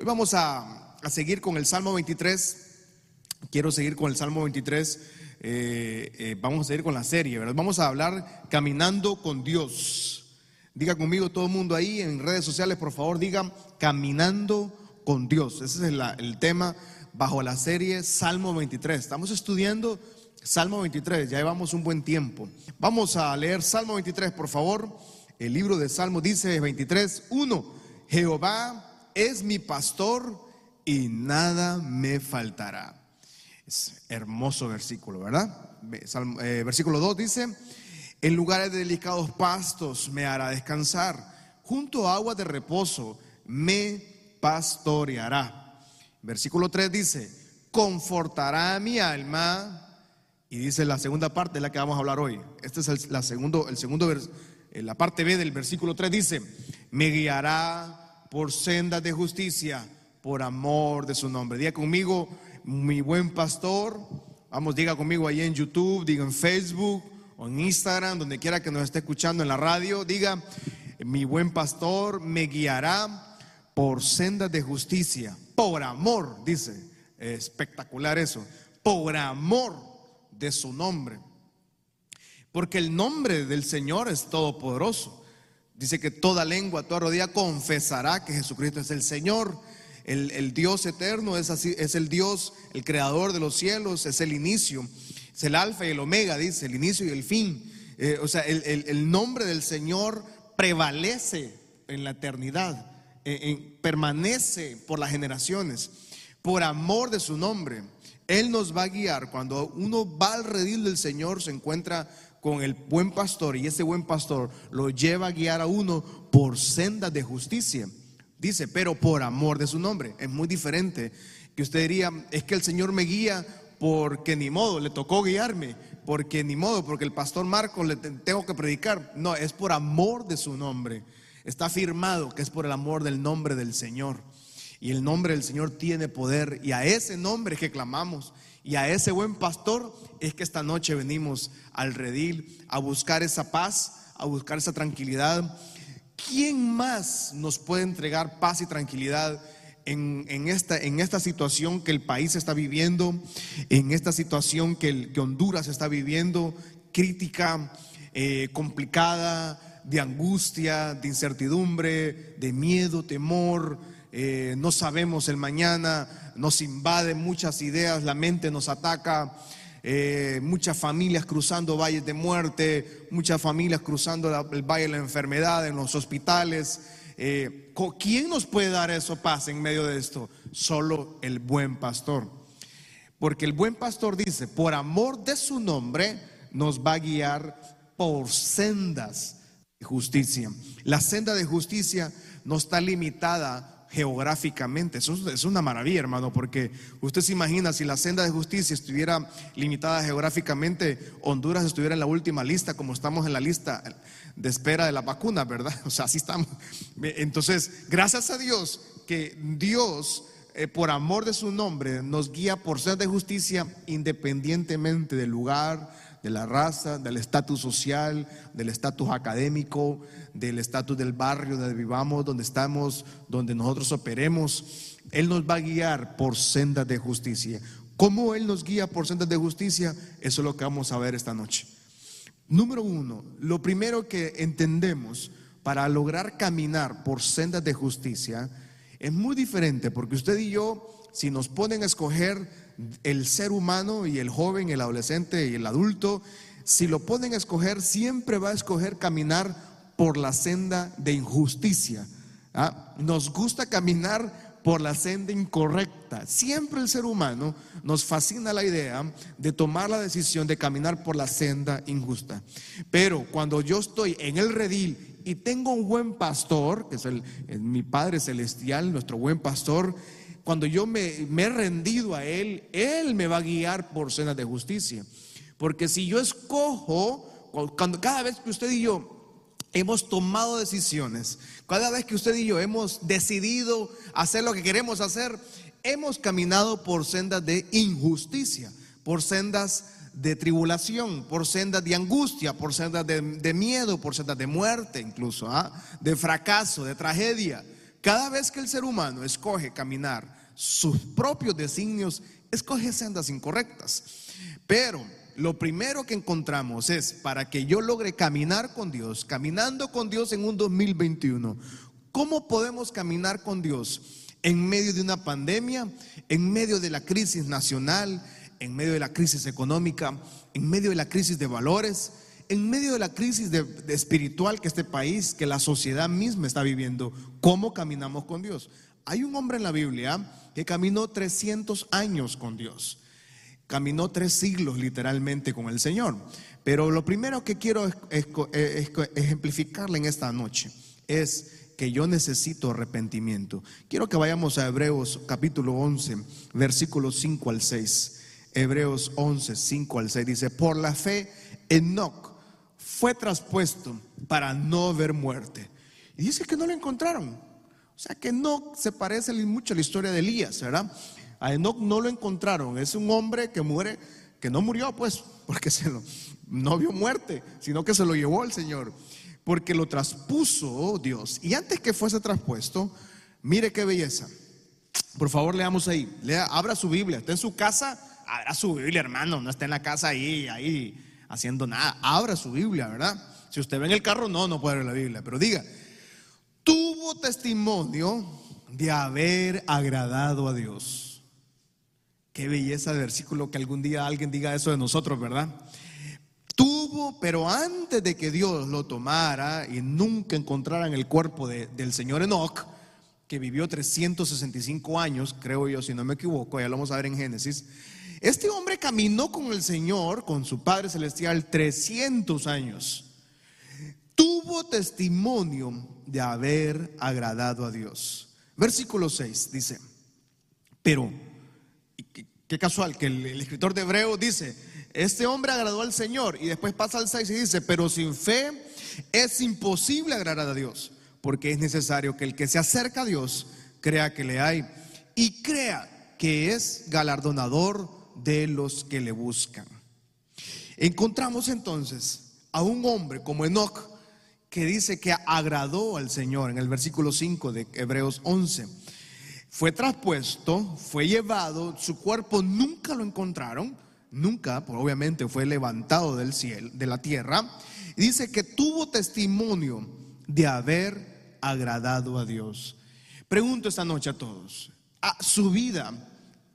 Hoy vamos a, seguir con el Salmo 23. Quiero seguir con el Salmo 23. Eh, eh, vamos a seguir con la serie, ¿verdad? Vamos a hablar caminando con Dios. Diga conmigo todo el mundo ahí en redes sociales, por favor, digan caminando con Dios. Ese es el tema bajo la serie Salmo 23. Estamos estudiando Salmo 23, ya llevamos un buen tiempo. Vamos a leer Salmo 23, por favor. El libro de Salmo dice 23, 1. Jehová es mi pastor y nada me faltará. Es hermoso versículo, ¿verdad? Eh, versículo 2 dice, en lugares de delicados pastos me hará descansar, junto a agua de reposo me pastoreará. Versículo 3 dice, confortará mi alma. Y dice la segunda parte, la que vamos a hablar hoy. Este es el, la segundo, el segundo eh, la parte B del versículo 3 dice, me guiará por sendas de justicia, por amor de su nombre. Diga conmigo, mi buen pastor. Vamos, diga conmigo ahí en YouTube, diga en Facebook o en Instagram, donde quiera que nos esté escuchando en la radio. Diga, mi buen pastor me guiará por sendas de justicia, por amor, dice. Espectacular eso. Por amor de su nombre. Porque el nombre del Señor es todopoderoso. Dice que toda lengua, toda rodilla confesará que Jesucristo es el Señor. El, Dios eterno es, así, es el Dios, el creador de los cielos, es el inicio, es el alfa y el omega, dice, el inicio y el fin. Eh, o sea, el, nombre del Señor prevalece en la eternidad, eh, permanece por las generaciones, por amor de su nombre. Él nos va a guiar. Cuando uno va al redil del Señor, se encuentra con el buen pastor y ese buen pastor lo lleva a guiar a uno por sendas de justicia. Dice, pero por amor de su nombre. Es muy diferente que usted diría, es que el Señor me guía porque ni modo, le tocó guiarme, porque ni modo, porque el pastor Marcos le tengo que predicar. No, es por amor de su nombre. Está afirmado que es por el amor del nombre del Señor. Y el nombre del Señor tiene poder y a ese nombre que clamamos y a ese buen pastor es que esta noche venimos al redil a buscar esa paz, a buscar esa tranquilidad. ¿Quién más nos puede entregar paz y tranquilidad en, esta, situación que el país está viviendo, en esta situación que, Honduras está viviendo, crítica, eh, complicada, de angustia, de incertidumbre, de miedo, temor? Eh, no sabemos el mañana, nos invade muchas ideas, la mente nos ataca, eh, muchas familias cruzando valles de muerte, muchas familias cruzando el valle de la enfermedad en los hospitales. Eh, ¿Quién nos puede dar eso paz en medio de esto? Solo el buen pastor. Porque el buen pastor dice, por amor de su nombre, nos va a guiar por sendas de justicia. La senda de justicia no está limitada geográficamente. Eso es una maravilla, hermano, porque usted se imagina si la senda de justicia estuviera limitada geográficamente, Honduras estuviera en la última lista, como estamos en la lista de espera de la vacuna, ¿verdad? O sea, así estamos. Entonces, gracias a Dios que Dios, eh, por amor de su nombre, nos guía por senda de justicia independientemente del lugar, de la raza, del estatus social, del estatus académico, del estatus del barrio donde vivamos, donde estamos, donde nosotros operemos. Él nos va a guiar por sendas de justicia. ¿Cómo Él nos guía por sendas de justicia? Eso es lo que vamos a ver esta noche. Número uno, lo primero que entendemos para lograr caminar por sendas de justicia es muy diferente porque usted y yo, si nos ponen a escoger el ser humano y el joven, el adolescente y el adulto, si lo ponen a escoger, siempre va a escoger caminar por la senda de injusticia. ¿ah? Nos gusta caminar por la senda incorrecta. Siempre el ser humano nos fascina la idea de tomar la decisión de caminar por la senda injusta. Pero cuando yo estoy en el redil y tengo un buen pastor, que es el, mi Padre Celestial, nuestro buen pastor, cuando yo me, he rendido a Él, Él me va a guiar por cenas de justicia. Porque si yo escojo, cuando, cada vez que usted y yo hemos tomado decisiones, cada vez que usted y yo hemos decidido hacer lo que queremos hacer, hemos caminado por sendas de injusticia, por sendas de tribulación, por sendas de angustia, por sendas de, miedo, por sendas de muerte incluso, ¿ah? de fracaso, de tragedia. Cada vez que el ser humano escoge caminar sus propios designios, escoge sendas incorrectas. Pero lo primero que encontramos es, para que yo logre caminar con Dios, caminando con Dios en un 2021, ¿cómo podemos caminar con Dios en medio de una pandemia, en medio de la crisis nacional, en medio de la crisis económica, en medio de la crisis de valores? en medio de la crisis de, espiritual que este país, que la sociedad misma está viviendo, ¿cómo caminamos con Dios? Hay un hombre en la Biblia que caminó 300 años con Dios. Caminó tres siglos literalmente con el Señor. Pero lo primero que quiero ejemplificarle en esta noche es que yo necesito arrepentimiento. Quiero que vayamos a Hebreos capítulo 11, versículos 5 al 6. Hebreos 11, 5 al 6 dice, por la fe, Enoch fue traspuesto para no ver muerte. Y dice que no lo encontraron. O sea que no se parece mucho a la historia de Elías, ¿verdad? A Enoch no lo encontraron. Es un hombre que muere, que no murió, pues, porque se lo, no vio muerte, sino que se lo llevó el Señor. Porque lo traspuso Dios. Y antes que fuese traspuesto, mire qué belleza. Por favor, leamos ahí. Abra su Biblia. Está en su casa, abra su Biblia, hermano. No está en la casa ahí, ahí haciendo nada. Abra su Biblia, ¿verdad? Si usted ve en el carro, no, no puede ver la Biblia, pero diga, tuvo testimonio de haber agradado a Dios. Qué belleza de versículo que algún día alguien diga eso de nosotros, ¿verdad? Tuvo, pero antes de que Dios lo tomara y nunca encontraran el cuerpo del señor Enoch, que vivió 365 años, creo yo, si no me equivoco, ya lo vamos a ver en Génesis, este hombre caminó con el Señor, con su Padre Celestial, 300 años. Tuvo testimonio de haber agradado a Dios. Versículo 6 dice, pero, qué, casual que el, el escritor de Hebreo dice, este hombre agradó al Señor y después pasa al 6 y dice, pero sin fe es imposible agradar a Dios, porque es necesario que el que se acerca a Dios crea que le hay y crea que es galardonador de los que le buscan. Encontramos entonces a un hombre como Enoch que dice que agradó al Señor en el versículo 5 de Hebreos 11. Fue traspuesto, fue llevado, su cuerpo nunca lo encontraron, nunca, pues obviamente fue levantado del cielo, de la tierra, dice que tuvo testimonio de haber agradado a Dios. Pregunto esta noche a todos, ¿a ¿su vida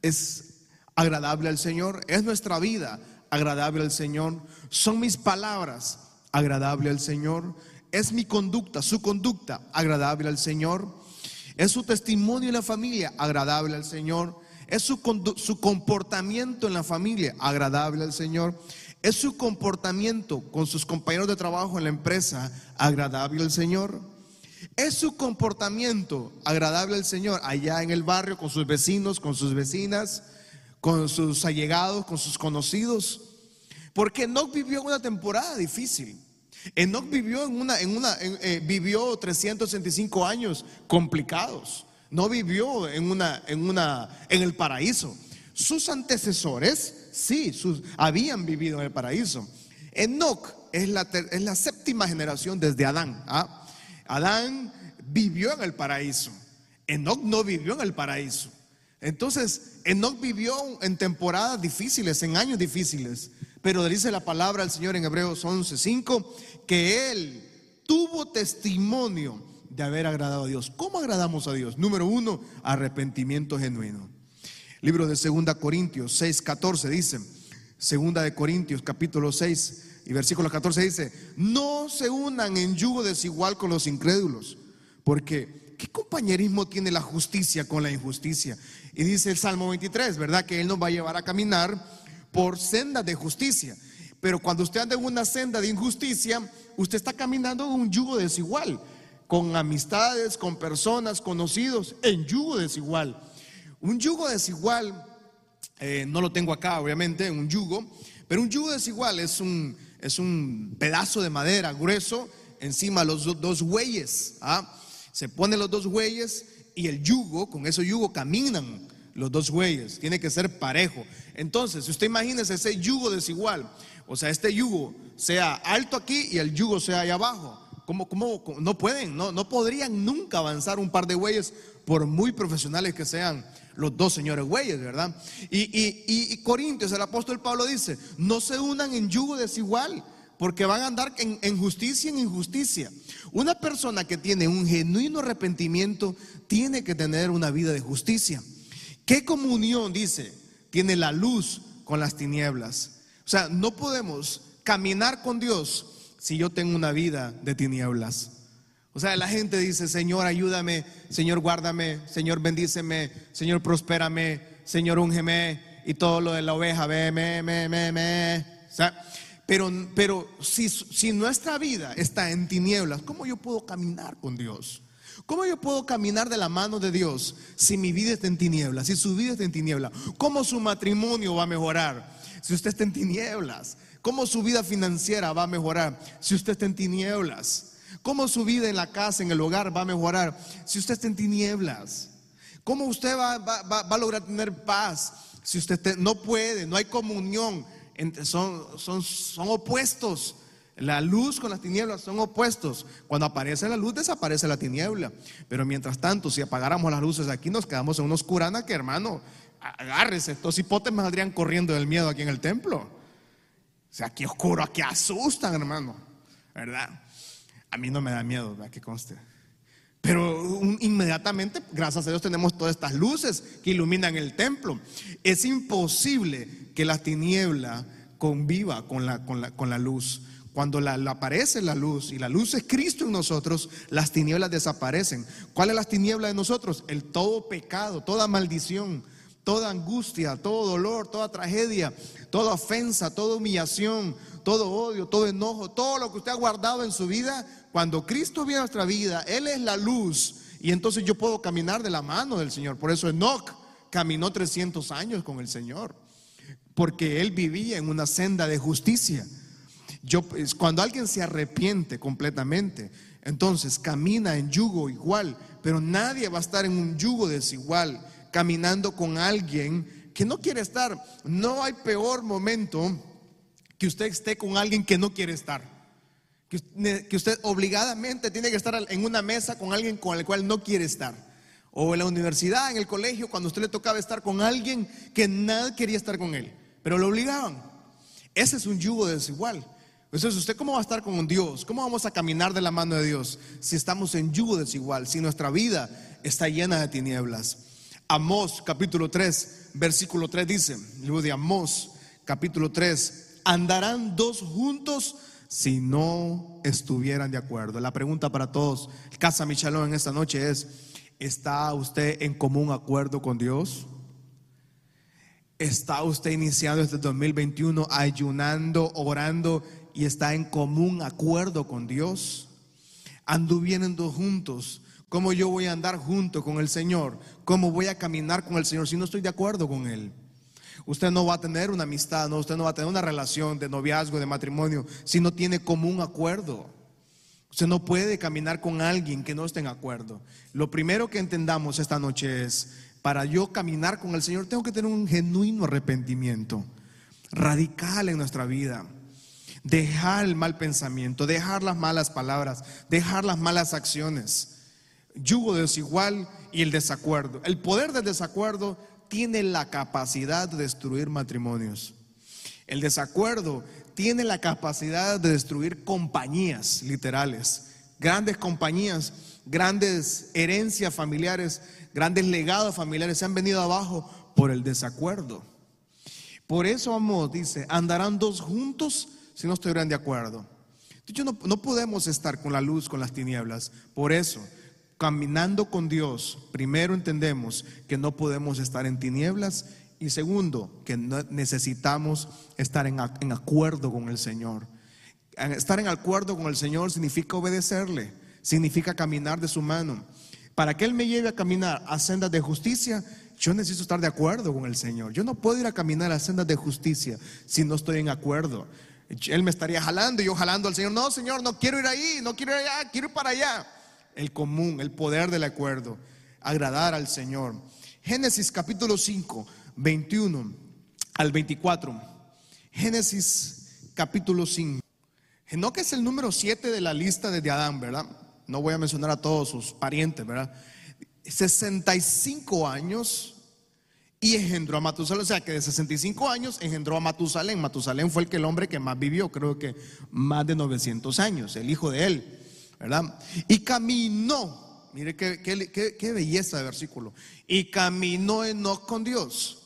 es agradable al Señor? ¿Es nuestra vida agradable al Señor? ¿Son mis palabras agradable al Señor? ¿Es mi conducta, su conducta agradable al Señor? ¿Es su testimonio en la familia agradable al Señor? ¿Es su, su comportamiento en la familia agradable al Señor? ¿Es su comportamiento con sus compañeros de trabajo en la empresa agradable al Señor? ¿Es su comportamiento agradable al Señor allá en el barrio con sus vecinos, con sus vecinas? con sus allegados, con sus conocidos. Porque Enoch vivió una temporada difícil. Enoch vivió en una, en una, eh, vivió 365 años complicados. No vivió en una, en una, en el paraíso. Sus antecesores, sí, sus, habían vivido en el paraíso. Enoch es la, es la séptima generación desde Adán. ¿ah? Adán vivió en el paraíso. Enoch no vivió en el paraíso. Entonces, Enoch vivió en temporadas difíciles, en años difíciles, pero dice la palabra al Señor en Hebreos 11:5 que él tuvo testimonio de haber agradado a Dios. ¿Cómo agradamos a Dios? Número uno, arrepentimiento genuino. Libro de 2 Corintios 6:14 dice, Segunda de Corintios capítulo 6 y versículo 14 dice, no se unan en yugo desigual con los incrédulos, porque ¿qué compañerismo tiene la justicia con la injusticia? Y dice el Salmo 23, ¿verdad? Que Él nos va a llevar a caminar por sendas de justicia. Pero cuando usted anda en una senda de injusticia, usted está caminando en un yugo desigual, con amistades, con personas, conocidos, en yugo desigual. Un yugo desigual, eh, no lo tengo acá obviamente, un yugo, pero un yugo desigual es un, es un pedazo de madera grueso encima los dos bueyes. ¿ah? Se ponen los dos bueyes y el yugo, con ese yugo caminan los dos bueyes. Tiene que ser parejo. Entonces, si usted imagina ese yugo desigual, o sea, este yugo sea alto aquí y el yugo sea ahí abajo, ¿Cómo, cómo, no pueden, no, no podrían nunca avanzar un par de güeyes por muy profesionales que sean los dos señores güeyes, ¿verdad? Y, y, y, Corintios, el apóstol Pablo dice, no se unan en yugo desigual, porque van a andar en, en justicia en injusticia. Una persona que tiene un genuino arrepentimiento tiene que tener una vida de justicia. ¿Qué comunión, dice, tiene la luz con las tinieblas? O sea, no podemos caminar con Dios si yo tengo una vida de tinieblas. O sea, la gente dice, Señor, ayúdame, Señor, guárdame, Señor, bendíceme, Señor, prospérame, Señor, úngeme, y todo lo de la oveja, ve, me, me, me, me. pero, pero si, si nuestra vida está en tinieblas, ¿cómo yo puedo caminar con Dios? ¿Cómo yo puedo caminar de la mano de Dios si mi vida está en tinieblas, si su vida está en tinieblas? ¿Cómo su matrimonio va a mejorar si usted está en tinieblas? ¿Cómo su vida financiera va a mejorar si usted está en tinieblas? ¿Cómo su vida en la casa, en el hogar va a mejorar si usted está en tinieblas? ¿Cómo usted va, a lograr tener paz si usted no puede, no hay comunión? son, son opuestos. La luz con las tinieblas son opuestos. Cuando aparece la luz, desaparece la tiniebla. Pero mientras tanto, si apagáramos las luces aquí, nos quedamos en una oscurana que, hermano, agárrese. Estos hipotes me saldrían corriendo del miedo aquí en el templo. O sea, aquí oscuro, aquí asustan, hermano. ¿Verdad? A mí no me da miedo, ¿verdad? Que conste. Pero inmediatamente, gracias a Dios, tenemos todas estas luces que iluminan el templo. Es imposible que la tiniebla conviva con la, con la, con la luz. Cuando la, aparece la luz y la luz es Cristo en nosotros, las tinieblas desaparecen. ¿Cuál es la tiniebla de nosotros? El todo pecado, toda maldición, toda angustia, todo dolor, toda tragedia, toda ofensa, toda humillación, todo odio, todo enojo, todo lo que usted ha guardado en su vida cuando Cristo viene a nuestra vida, Él es la luz y entonces yo puedo caminar de la mano del Señor. Por eso Enoch caminó 300 años con el Señor, porque Él vivía en una senda de justicia. Yo, cuando alguien se arrepiente completamente, entonces camina en yugo igual, pero nadie va a estar en un yugo desigual, caminando con alguien que no quiere estar. No hay peor momento que usted esté con alguien que no quiere estar que usted obligadamente tiene que estar en una mesa con alguien con el cual no quiere estar. O en la universidad, en el colegio, cuando a usted le tocaba estar con alguien que nadie quería estar con él, pero lo obligaban. Ese es un yugo desigual. Entonces, ¿usted cómo va a estar con Dios? ¿Cómo vamos a caminar de la mano de Dios si estamos en yugo desigual, si nuestra vida está llena de tinieblas? Amós capítulo 3, versículo 3 dice, libro de Amós capítulo 3, andarán dos juntos si no estuvieran de acuerdo. La pregunta para todos, Casa Michalón en esta noche es, ¿está usted en común acuerdo con Dios? ¿Está usted iniciando este 2021 ayunando, orando y está en común acuerdo con Dios? Anduviendo juntos. ¿Cómo yo voy a andar junto con el Señor? ¿Cómo voy a caminar con el Señor si no estoy de acuerdo con Él? Usted no va a tener una amistad, no, usted no va a tener una relación de noviazgo, de matrimonio, si no tiene común acuerdo. Usted no puede caminar con alguien que no esté en acuerdo. Lo primero que entendamos esta noche es, para yo caminar con el Señor tengo que tener un genuino arrepentimiento, radical en nuestra vida. Dejar el mal pensamiento, dejar las malas palabras, dejar las malas acciones. Yugo desigual y el desacuerdo. El poder del desacuerdo tiene la capacidad de destruir matrimonios. El desacuerdo tiene la capacidad de destruir compañías literales, grandes compañías, grandes herencias familiares, grandes legados familiares se han venido abajo por el desacuerdo. Por eso, amor, dice, andarán dos juntos si no estuvieran de acuerdo. no, no podemos estar con la luz, con las tinieblas. Por eso, caminando con Dios, primero entendemos que no podemos estar en tinieblas y segundo, que necesitamos estar en, acuerdo con el Señor. Estar en acuerdo con el Señor significa obedecerle, significa caminar de su mano. Para que Él me lleve a caminar a sendas de justicia, yo necesito estar de acuerdo con el Señor. Yo no puedo ir a caminar a sendas de justicia si no estoy en acuerdo. Él me estaría jalando y yo jalando al Señor. No, Señor, no quiero ir ahí, no quiero ir allá, quiero ir para allá el común, el poder del acuerdo, agradar al Señor. Génesis capítulo 5, 21 al 24. Génesis capítulo 5. Enoch es el número 7 de la lista de Adán, ¿verdad? No voy a mencionar a todos sus parientes, ¿verdad? 65 años y engendró a Matusalén. O sea que de 65 años engendró a Matusalén. Matusalén fue el, que el hombre que más vivió, creo que más de 900 años, el hijo de él, ¿verdad? Y caminó, mire qué, belleza de versículo. Y caminó Enoch con Dios.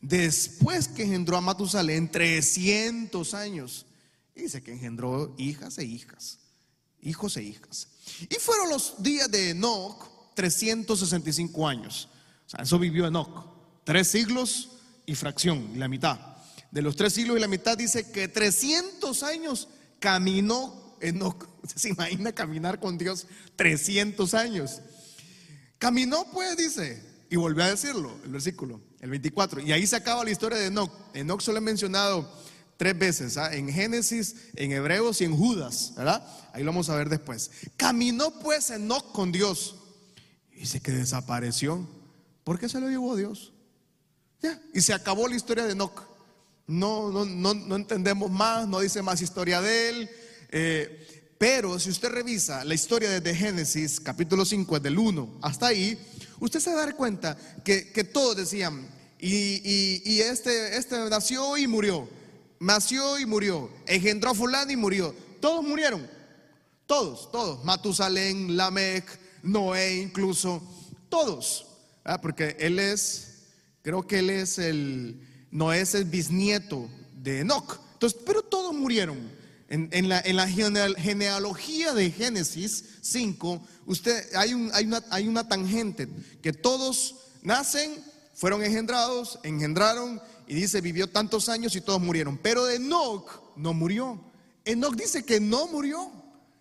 Después que engendró a Matusalén, 300 años. Dice que engendró hijas e hijas, hijos e hijas. Y fueron los días de Enoch 365 años. O sea, eso vivió Enoch. Tres siglos y fracción, y la mitad. De los tres siglos y la mitad dice que 300 años caminó Enoch. ¿Se imagina caminar con Dios 300 años? Caminó pues, dice, y volvió a decirlo, el versículo, el 24. Y ahí se acaba la historia de Enoch. Enoch solo he mencionado tres veces, ¿ah? en Génesis, en Hebreos y en Judas, ¿verdad? Ahí lo vamos a ver después. Caminó pues Enoch con Dios. Dice que desapareció. ¿Por qué se lo llevó Dios? Y se acabó la historia de Enoch. No, no, no, no entendemos más, no dice más historia de él. Eh, pero si usted revisa la historia desde Génesis, capítulo 5, del 1 hasta ahí, usted se va cuenta que, todos decían, y, este, este nació y murió, nació y murió, engendró a fulano y murió. Todos murieron, todos, todos. Matusalén, Lamech, Noé incluso, todos. Ah, porque él es, creo que él es el, Noé es el bisnieto de Enoch. Entonces, pero todos murieron. En, la, en la, genealogía de Génesis 5, usted, hay, un, hay, una, tangente que todos nacen, fueron engendrados, engendraron y dice vivió tantos años y todos murieron. Pero Enoch no murió. Enoch dice que no murió.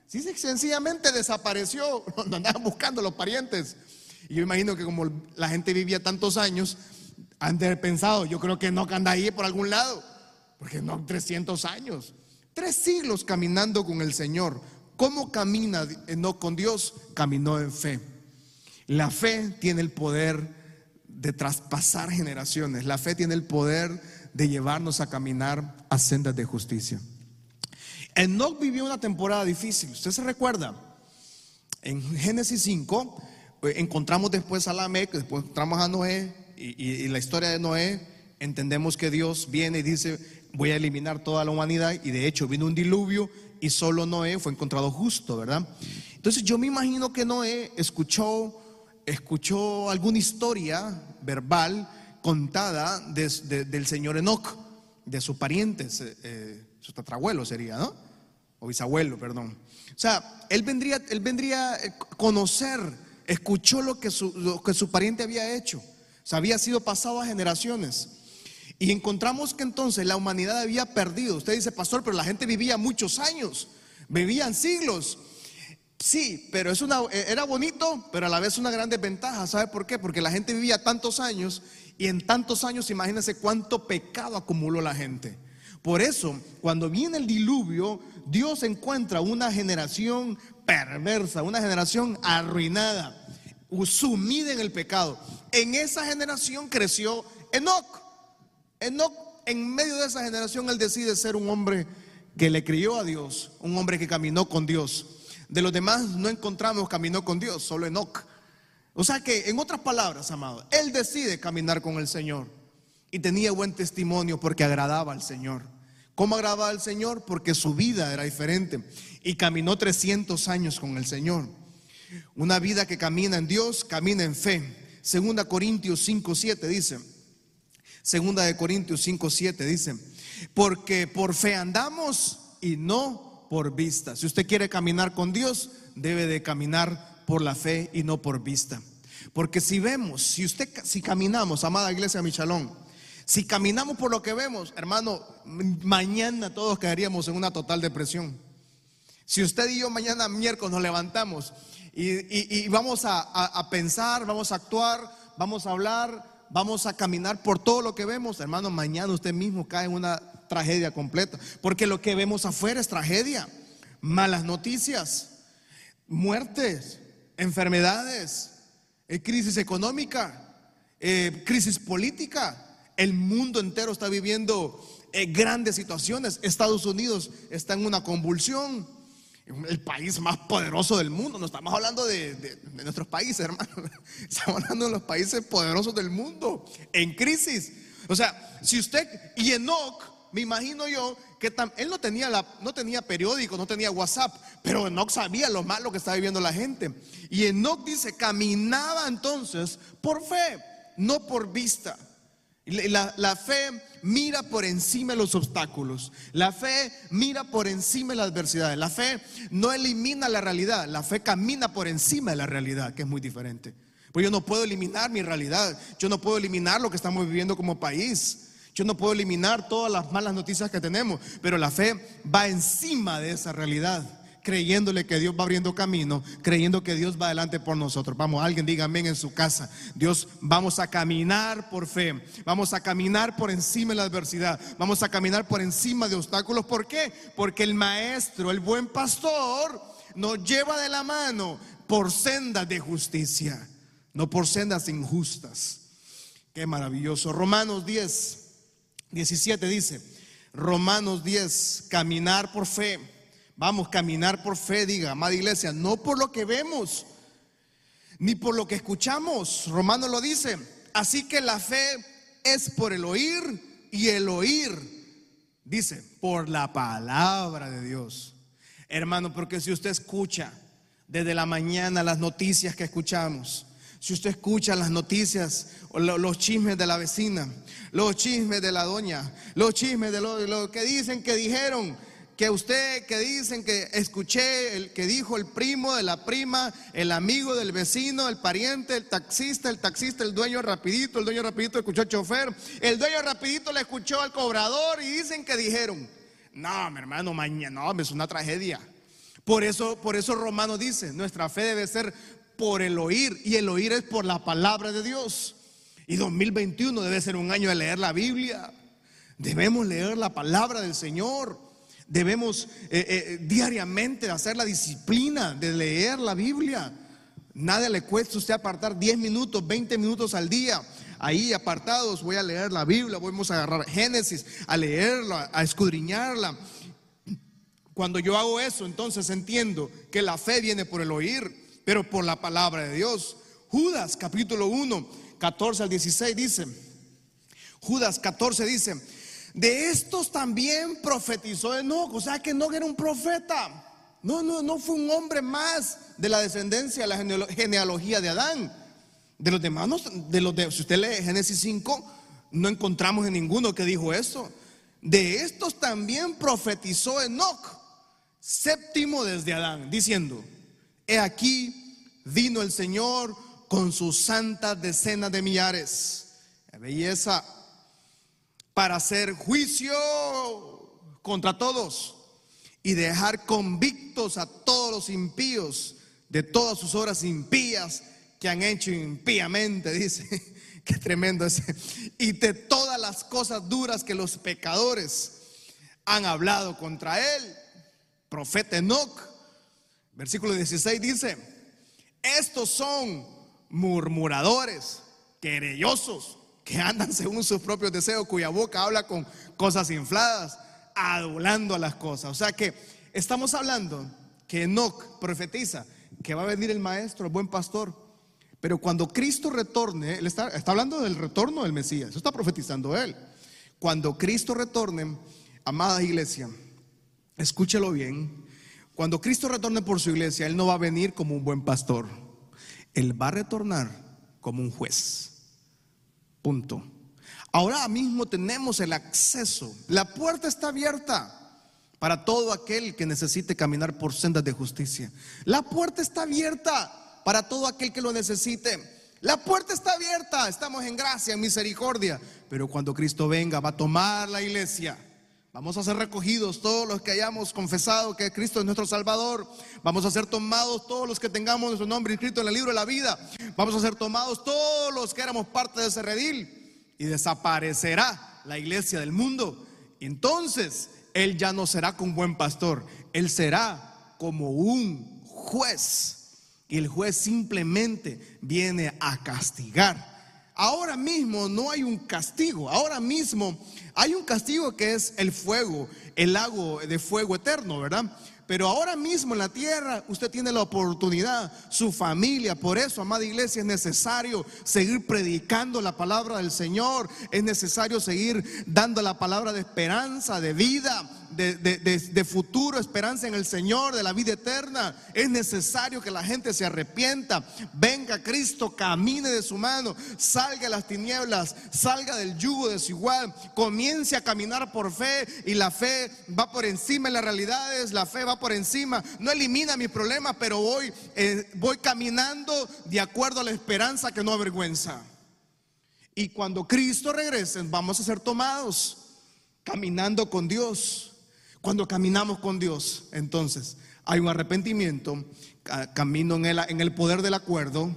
Dice que sencillamente desapareció. No andaban buscando los parientes. Y yo imagino que como la gente vivía tantos años, han de haber pensado, yo creo que Enoch anda ahí por algún lado. Porque no 300 años. Tres siglos caminando con el Señor. ¿Cómo camina no con Dios? Caminó en fe. La fe tiene el poder de traspasar generaciones. La fe tiene el poder de llevarnos a caminar a sendas de justicia. Enoch vivió una temporada difícil. ¿Usted se recuerda? En Génesis 5 eh, encontramos después a Lamec, después encontramos a Noé y, y la historia de Noé. Entendemos que Dios viene y dice, voy a eliminar toda la humanidad y de hecho vino un diluvio y solo Noé fue encontrado justo, ¿verdad? Entonces yo me imagino que Noé escuchó, escuchó alguna historia verbal contada del señor Enoch, de su pariente, eh, su tatarabuelo sería, ¿no? O bisabuelo, perdón. O sea, él vendría, él vendría a conocer, escuchó lo que, su, lo que su pariente había hecho. O sea, había sido pasado a generaciones. Y encontramos que entonces la humanidad había perdido. Usted dice, pastor, pero la gente vivía muchos años, vivían siglos. Sí, pero es una, era bonito, pero a la vez una gran desventaja. ¿Sabe por qué? Porque la gente vivía tantos años y en tantos años imagínense cuánto pecado acumuló la gente. Por eso, cuando viene el diluvio, Dios encuentra una generación perversa, una generación arruinada, sumida en el pecado. En esa generación creció Enoch. Enoch, en medio de esa generación, él decide ser un hombre que le crió a Dios, un hombre que caminó con Dios. De los demás no encontramos caminó con Dios, solo Enoch. O sea que, en otras palabras, amado, él decide caminar con el Señor y tenía buen testimonio porque agradaba al Señor. ¿Cómo agradaba al Señor? Porque su vida era diferente y caminó 300 años con el Señor. Una vida que camina en Dios, camina en fe. Segunda Corintios 5, 7 dice, Segunda de Corintios 5, 7 dice, porque por fe andamos y no por vista. Si usted quiere caminar con Dios, debe de caminar por la fe y no por vista. Porque si vemos, si usted, si caminamos, amada iglesia Michalón, si caminamos por lo que vemos, hermano, mañana todos caeríamos en una total depresión. Si usted y yo mañana miércoles nos levantamos y, vamos a pensar, vamos a actuar, vamos a hablar, vamos a caminar por todo lo que vemos, hermano, mañana usted mismo cae en una tragedia completa. Porque lo que vemos afuera es tragedia, malas noticias, muertes, enfermedades, eh, crisis económica, eh, crisis política, El mundo entero está viviendo eh, grandes situaciones. Estados Unidos está en una convulsión. El país más poderoso del mundo. No estamos hablando de, nuestros países, hermano. Estamos hablando de los países poderosos del mundo. En crisis. O sea, si usted. Y Enoch, me imagino yo que él no tenía, la, no tenía periódico, no tenía WhatsApp, pero Enoch sabía lo malo que estaba viviendo la gente. Y Enoch dice, caminaba entonces por fe, no por vista. La, fe mira por encima de los obstáculos. La fe mira por encima de las adversidades. La fe no elimina la realidad. La fe camina por encima de la realidad, que es muy diferente. Pues yo no puedo eliminar mi realidad. Yo no puedo eliminar lo que estamos viviendo como país. Yo no puedo eliminar todas las malas noticias que tenemos, pero la fe va encima de esa realidad, creyéndole que Dios va abriendo camino, creyendo que Dios va adelante por nosotros. Vamos, alguien diga amén en su casa. Dios, vamos a caminar por fe, vamos a caminar por encima de la adversidad, vamos a caminar por encima de obstáculos. ¿Por qué? Porque el maestro, el buen pastor, nos lleva de la mano por sendas de justicia, no por sendas injustas. Qué maravilloso. Romanos 10. 17 dice, Romanos 10, caminar por fe. Vamos, caminar por fe, diga, amada iglesia, no por lo que vemos, ni por lo que escuchamos. Romanos lo dice. Así que la fe es por el oír y el oír, dice, por la palabra de Dios. Hermano, porque si usted escucha desde la mañana las noticias que escuchamos, si usted escucha las noticias, los chismes de la vecina, los chismes de la doña, los chismes de lo, que dicen que dijeron, que usted, que dicen que escuché, el que dijo el primo de la prima, el amigo del vecino, el pariente, el taxista, el taxista, el dueño rapidito, el dueño rapidito escuchó al chofer, el dueño rapidito le escuchó al cobrador y dicen que dijeron, no, mi hermano, mañana, no, es una tragedia. Por eso, por eso Romano dice, nuestra fe debe ser por el oír y el oír es por la palabra de Dios. Y 2021 debe ser un año de leer la Biblia. Debemos leer la palabra del Señor. Debemos eh, eh, diariamente hacer la disciplina de leer la Biblia. Nada le cuesta usted apartar 10 minutos, 20 minutos al día. Ahí apartados voy a leer la Biblia, vamos a agarrar Génesis, a leerla, a escudriñarla. Cuando yo hago eso, entonces entiendo que la fe viene por el oír pero por la palabra de Dios. Judas capítulo 1, 14 al 16 dice, Judas 14 dice, de estos también profetizó Enoch, o sea que Enoch era un profeta. No, no, no fue un hombre más de la descendencia, de la genealogía de Adán. De los demás, de los de, si usted lee Génesis 5, no encontramos en ninguno que dijo eso. De estos también profetizó Enoch, séptimo desde Adán, diciendo, He aquí vino el Señor con sus santas decenas de millares. Belleza para hacer juicio contra todos y dejar convictos a todos los impíos de todas sus obras impías que han hecho impíamente, dice. Qué tremendo ese. Y de todas las cosas duras que los pecadores han hablado contra él. Profeta Enoch Versículo 16 dice, estos son murmuradores, querellosos, que andan según sus propios deseos, cuya boca habla con cosas infladas, adulando a las cosas. O sea que estamos hablando que Enoch profetiza que va a venir el maestro, el buen pastor. Pero cuando Cristo retorne, él está, está hablando del retorno del Mesías, eso está profetizando él. Cuando Cristo retorne, amada iglesia, escúchelo bien, cuando Cristo retorne por su iglesia, Él no va a venir como un buen pastor. Él va a retornar como un juez. Punto. Ahora mismo tenemos el acceso. La puerta está abierta para todo aquel que necesite caminar por sendas de justicia. La puerta está abierta para todo aquel que lo necesite. La puerta está abierta. Estamos en gracia, en misericordia. Pero cuando Cristo venga, va a tomar la iglesia Vamos a ser recogidos todos los que hayamos confesado que Cristo es nuestro Salvador. Vamos a ser tomados todos los que tengamos nuestro nombre inscrito en el libro de la vida. Vamos a ser tomados todos los que éramos parte de ese redil. Y desaparecerá la iglesia del mundo. Entonces, Él ya no será como un buen pastor. Él será como un juez. Y el juez simplemente viene a castigar ahora mismo no hay un castigo, ahora mismo hay un castigo que es el fuego, el lago de fuego eterno, ¿verdad? Pero ahora mismo en la tierra usted tiene la oportunidad, su familia. Por eso, amada iglesia, es necesario seguir predicando la palabra del Señor. Es necesario seguir dando la palabra de esperanza, de vida, de, futuro, esperanza en el Señor, de la vida eterna. Es necesario que la gente se arrepienta, venga Cristo, camine de su mano, salga de las tinieblas, salga del yugo desigual, comience a caminar por fe y la fe va por encima de las realidades, la fe va por encima, no elimina mi problema, pero voy, eh, voy caminando de acuerdo a la esperanza que no avergüenza. Y cuando Cristo regrese, vamos a ser tomados caminando con Dios cuando caminamos con Dios, entonces hay un arrepentimiento, camino en el, poder del acuerdo,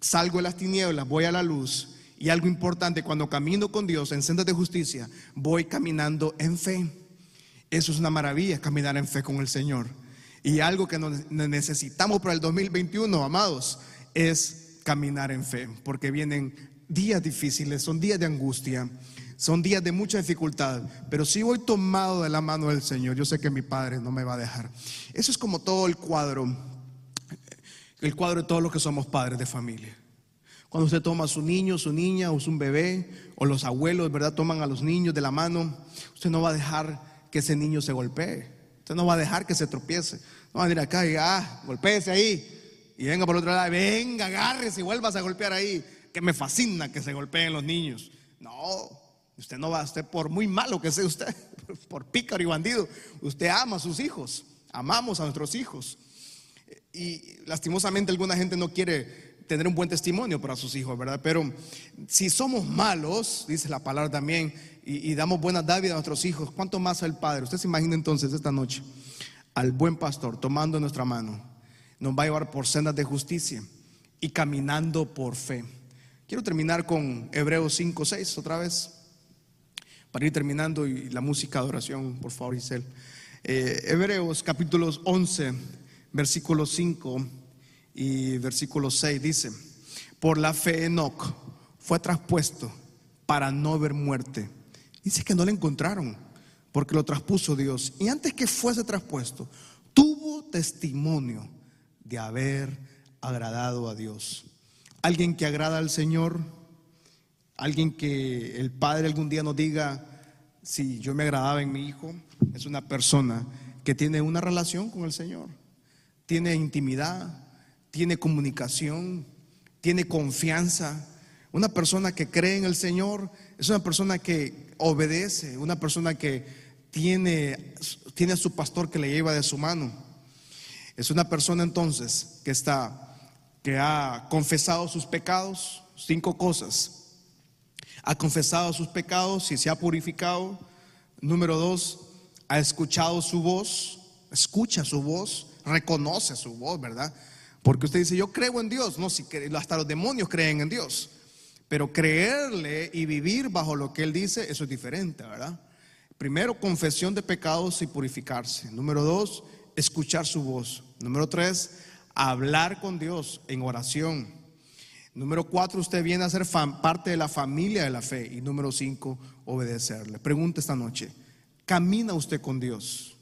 salgo de las tinieblas, voy a la luz. Y algo importante, cuando camino con Dios en sendas de justicia, voy caminando en fe. Eso es una maravilla, caminar en fe con el Señor. Y algo que necesitamos para el 2021, amados, es caminar en fe, porque vienen días difíciles, son días de angustia. Son días de mucha dificultad, pero si voy tomado de la mano del Señor, yo sé que mi Padre no me va a dejar. Eso es como todo el cuadro, el cuadro de todos los que somos padres de familia. Cuando usted toma a su niño, su niña o su bebé, o los abuelos, ¿verdad? Toman a los niños de la mano, usted no va a dejar que ese niño se golpee. Usted no va a dejar que se tropiece. No va a ir acá y, ah, golpéese ahí. Y venga por otro lado, venga, agárrese y vuelvas a golpear ahí. Que me fascina que se golpeen los niños. No, Usted no va a estar por muy malo que sea usted, por pícaro y bandido. Usted ama a sus hijos, amamos a nuestros hijos. Y lastimosamente alguna gente no quiere tener un buen testimonio para sus hijos, ¿verdad? Pero si somos malos, dice la palabra también, y, damos buena dávida a nuestros hijos, ¿cuánto más al Padre? Usted se imagina entonces esta noche al buen pastor tomando nuestra mano, nos va a llevar por sendas de justicia y caminando por fe. Quiero terminar con Hebreos 5, 6 otra vez para ir terminando y la música de oración, por favor, Isel. Eh, Hebreos capítulos 11, versículo 5 y versículo 6 dice, por la fe Enoch fue traspuesto para no ver muerte. Dice que no le encontraron porque lo traspuso Dios. Y antes que fuese traspuesto, tuvo testimonio de haber agradado a Dios. Alguien que agrada al Señor Alguien que el padre algún día nos diga, si yo me agradaba en mi hijo, es una persona que tiene una relación con el Señor, tiene intimidad, tiene comunicación, tiene confianza. Una persona que cree en el Señor es una persona que obedece, una persona que tiene, tiene a su pastor que le lleva de su mano. Es una persona entonces que está, que ha confesado sus pecados, cinco cosas ha confesado sus pecados y se ha purificado. Número dos, ha escuchado su voz, escucha su voz, reconoce su voz, ¿verdad? Porque usted dice, yo creo en Dios, no, si hasta los demonios creen en Dios. Pero creerle y vivir bajo lo que Él dice, eso es diferente, ¿verdad? Primero, confesión de pecados y purificarse. Número dos, escuchar su voz. Número tres, hablar con Dios en oración. Número cuatro, usted viene a ser parte de la familia de la fe. Y número cinco, obedecerle. Pregunta esta noche, ¿camina usted con Dios?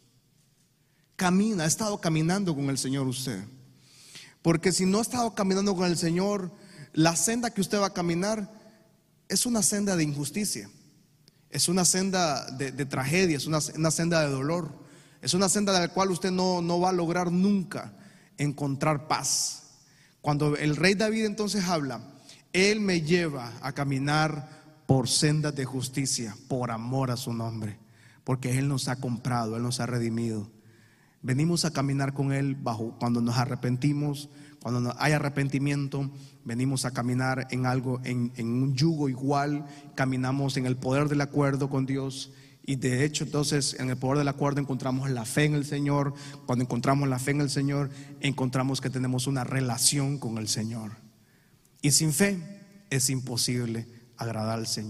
Camina, ha estado caminando con el Señor usted. Porque si no ha estado caminando con el Señor, la senda que usted va a caminar es una senda de injusticia. Es una senda de, tragedia, es una, senda de dolor. Es una senda de la cual usted no, no va a lograr nunca encontrar paz. Cuando el rey David entonces habla, Él me lleva a caminar por sendas de justicia, por amor a su nombre, porque Él nos ha comprado, Él nos ha redimido. Venimos a caminar con Él bajo cuando nos arrepentimos, cuando hay arrepentimiento, venimos a caminar en algo, en, en un yugo igual, caminamos en el poder del acuerdo con Dios y de hecho, entonces, en el poder del acuerdo encontramos la fe en el Señor. Cuando encontramos la fe en el Señor, encontramos que tenemos una relación con el Señor. Y sin fe es imposible agradar al Señor.